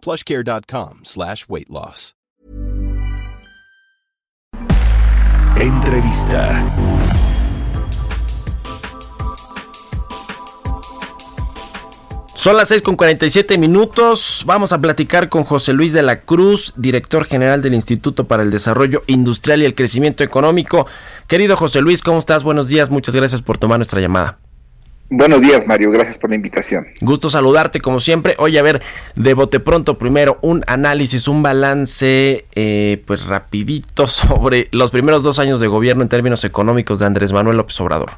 plushcare.com slash weight loss. Entrevista. Son las 6 con 47 minutos. Vamos a platicar con José Luis de la Cruz, director general del Instituto para el Desarrollo Industrial y el Crecimiento Económico. Querido José Luis, ¿cómo estás? Buenos días. Muchas gracias por tomar nuestra llamada. Buenos días, Mario. Gracias por la invitación. Gusto saludarte como siempre. Oye, a ver, de bote pronto, primero un análisis, un balance, eh, pues rapidito sobre los primeros dos años de gobierno en términos económicos de Andrés Manuel López Obrador.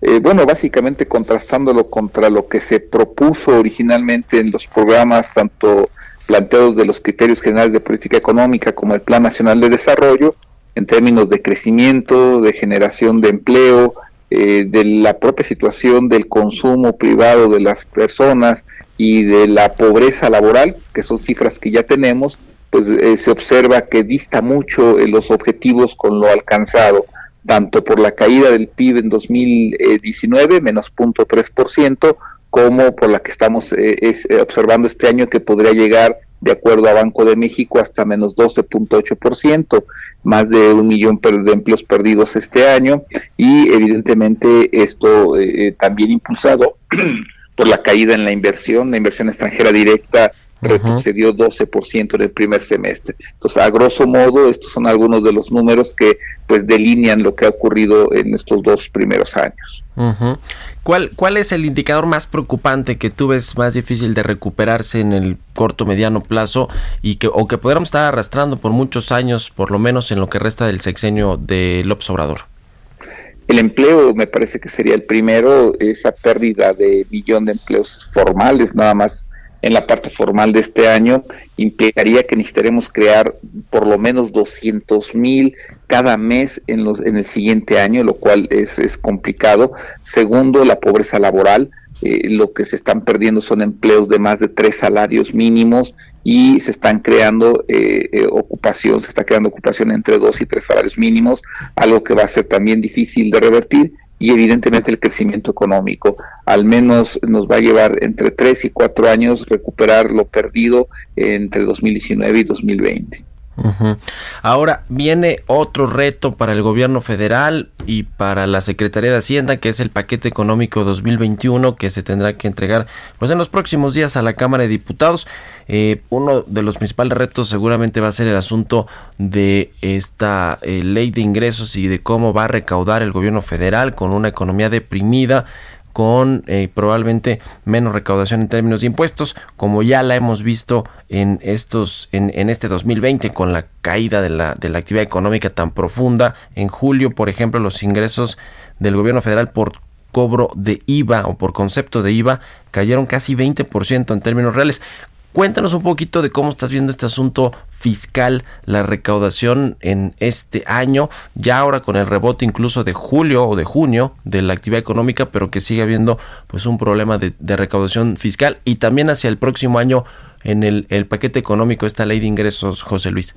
Eh, bueno, básicamente contrastándolo contra lo que se propuso originalmente en los programas, tanto planteados de los criterios generales de política económica como el Plan Nacional de Desarrollo, en términos de crecimiento, de generación de empleo, eh, de la propia situación del consumo privado de las personas y de la pobreza laboral, que son cifras que ya tenemos, pues eh, se observa que dista mucho en los objetivos con lo alcanzado tanto por la caída del PIB en 2019, menos 0.3%, como por la que estamos eh, eh, observando este año que podría llegar, de acuerdo a Banco de México, hasta menos 12.8%, más de un millón de empleos perdidos este año y evidentemente esto eh, también impulsado por la caída en la inversión, la inversión extranjera directa retrocedió 12% en el primer semestre. Entonces, a grosso modo, estos son algunos de los números que pues delinean lo que ha ocurrido en estos dos primeros años. ¿Cuál, ¿Cuál es el indicador más preocupante que tú ves más difícil de recuperarse en el corto mediano plazo y que o que podríamos estar arrastrando por muchos años, por lo menos en lo que resta del sexenio de López Obrador? El empleo me parece que sería el primero, esa pérdida de billón de empleos formales, nada más en la parte formal de este año implicaría que necesitaremos crear por lo menos 200 mil cada mes en, los, en el siguiente año, lo cual es, es complicado. Segundo, la pobreza laboral. Eh, lo que se están perdiendo son empleos de más de tres salarios mínimos y se están creando eh, eh, ocupación, se está creando ocupación entre dos y tres salarios mínimos, algo que va a ser también difícil de revertir y evidentemente el crecimiento económico. Al menos nos va a llevar entre tres y cuatro años recuperar lo perdido entre 2019 y 2020. Ahora viene otro reto para el gobierno federal y para la Secretaría de Hacienda, que es el paquete económico 2021 que se tendrá que entregar pues en los próximos días a la Cámara de Diputados. Eh, uno de los principales retos seguramente va a ser el asunto de esta eh, ley de ingresos y de cómo va a recaudar el gobierno federal con una economía deprimida con eh, probablemente menos recaudación en términos de impuestos, como ya la hemos visto en estos en, en este 2020 con la caída de la, de la actividad económica tan profunda. En julio, por ejemplo, los ingresos del gobierno federal por cobro de IVA o por concepto de IVA cayeron casi 20% en términos reales. Cuéntanos un poquito de cómo estás viendo este asunto fiscal, la recaudación en este año, ya ahora con el rebote incluso de julio o de junio de la actividad económica, pero que sigue habiendo pues un problema de, recaudación fiscal y también hacia el próximo año en el, el paquete económico, esta ley de ingresos, José Luis.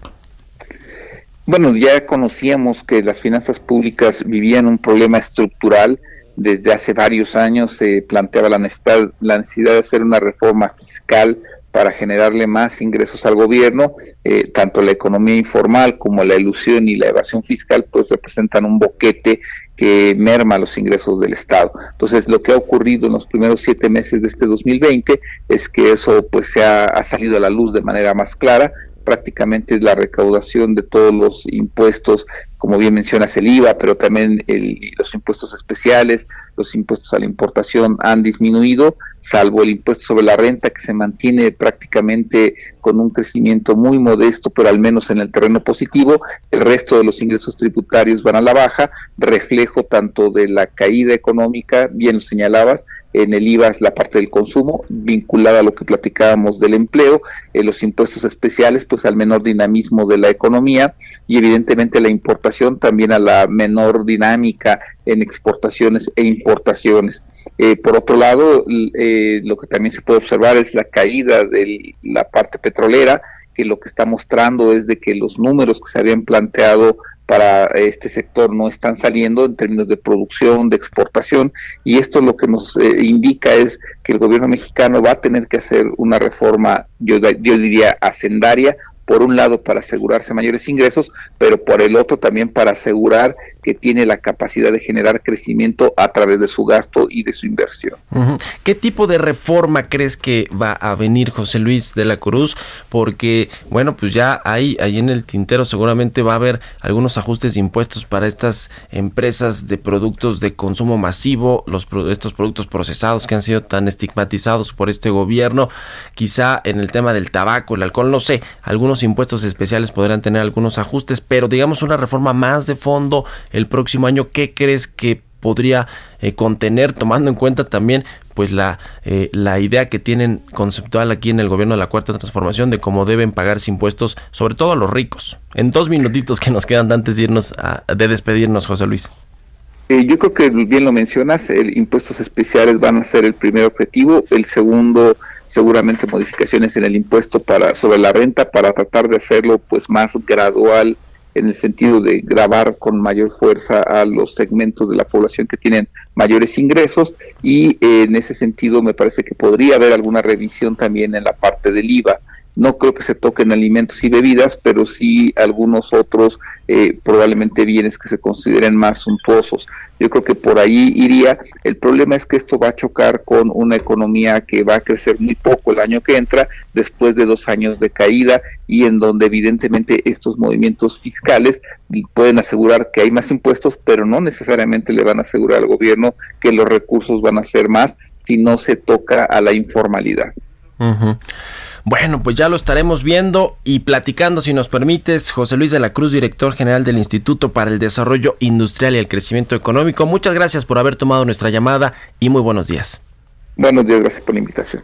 Bueno, ya conocíamos que las finanzas públicas vivían un problema estructural. Desde hace varios años se planteaba la necesidad, la necesidad de hacer una reforma fiscal para generarle más ingresos al gobierno, eh, tanto la economía informal como la ilusión y la evasión fiscal, pues representan un boquete que merma los ingresos del Estado. Entonces, lo que ha ocurrido en los primeros siete meses de este 2020 es que eso pues se ha, ha salido a la luz de manera más clara, prácticamente la recaudación de todos los impuestos, como bien mencionas el IVA, pero también los impuestos especiales, los impuestos a la importación han disminuido, salvo el impuesto sobre la renta que se mantiene prácticamente con un crecimiento muy modesto, pero al menos en el terreno positivo, el resto de los ingresos tributarios van a la baja, reflejo tanto de la caída económica, bien lo señalabas, en el IVA es la parte del consumo, vinculada a lo que platicábamos del empleo, eh, los impuestos especiales, pues al menor dinamismo de la economía y evidentemente la importación también a la menor dinámica en exportaciones e importaciones. Eh, por otro lado, eh, lo que también se puede observar es la caída de la parte petrolera, que lo que está mostrando es de que los números que se habían planteado para este sector no están saliendo en términos de producción, de exportación, y esto lo que nos eh, indica es que el gobierno mexicano va a tener que hacer una reforma, yo, yo diría, hacendaria, por un lado para asegurarse mayores ingresos, pero por el otro también para asegurar que tiene la capacidad de generar crecimiento a través de su gasto y de su inversión. ¿Qué tipo de reforma crees que va a venir José Luis de la Cruz? Porque, bueno, pues ya hay ahí en el tintero seguramente va a haber algunos ajustes de impuestos para estas empresas de productos de consumo masivo, los estos productos procesados que han sido tan estigmatizados por este gobierno, quizá en el tema del tabaco, el alcohol, no sé, algunos impuestos especiales podrán tener algunos ajustes, pero digamos una reforma más de fondo el próximo año, ¿qué crees que podría eh, contener, tomando en cuenta también pues la, eh, la idea que tienen conceptual aquí en el gobierno de la Cuarta Transformación de cómo deben pagarse impuestos, sobre todo a los ricos. En dos minutitos que nos quedan antes de irnos a, de despedirnos, José Luis. Eh, yo creo que bien lo mencionas, el impuestos especiales van a ser el primer objetivo, el segundo seguramente modificaciones en el impuesto para sobre la renta para tratar de hacerlo pues más gradual en el sentido de grabar con mayor fuerza a los segmentos de la población que tienen mayores ingresos y eh, en ese sentido me parece que podría haber alguna revisión también en la parte del IVA. No creo que se toquen alimentos y bebidas, pero sí algunos otros eh, probablemente bienes que se consideren más suntuosos. Yo creo que por ahí iría. El problema es que esto va a chocar con una economía que va a crecer muy poco el año que entra, después de dos años de caída y en donde evidentemente estos movimientos fiscales pueden asegurar que hay más impuestos, pero no necesariamente le van a asegurar al gobierno que los recursos van a ser más si no se toca a la informalidad. Bueno, pues ya lo estaremos viendo y platicando, si nos permites, José Luis de la Cruz, director general del Instituto para el Desarrollo Industrial y el Crecimiento Económico. Muchas gracias por haber tomado nuestra llamada y muy buenos días. Buenos días, gracias por la invitación.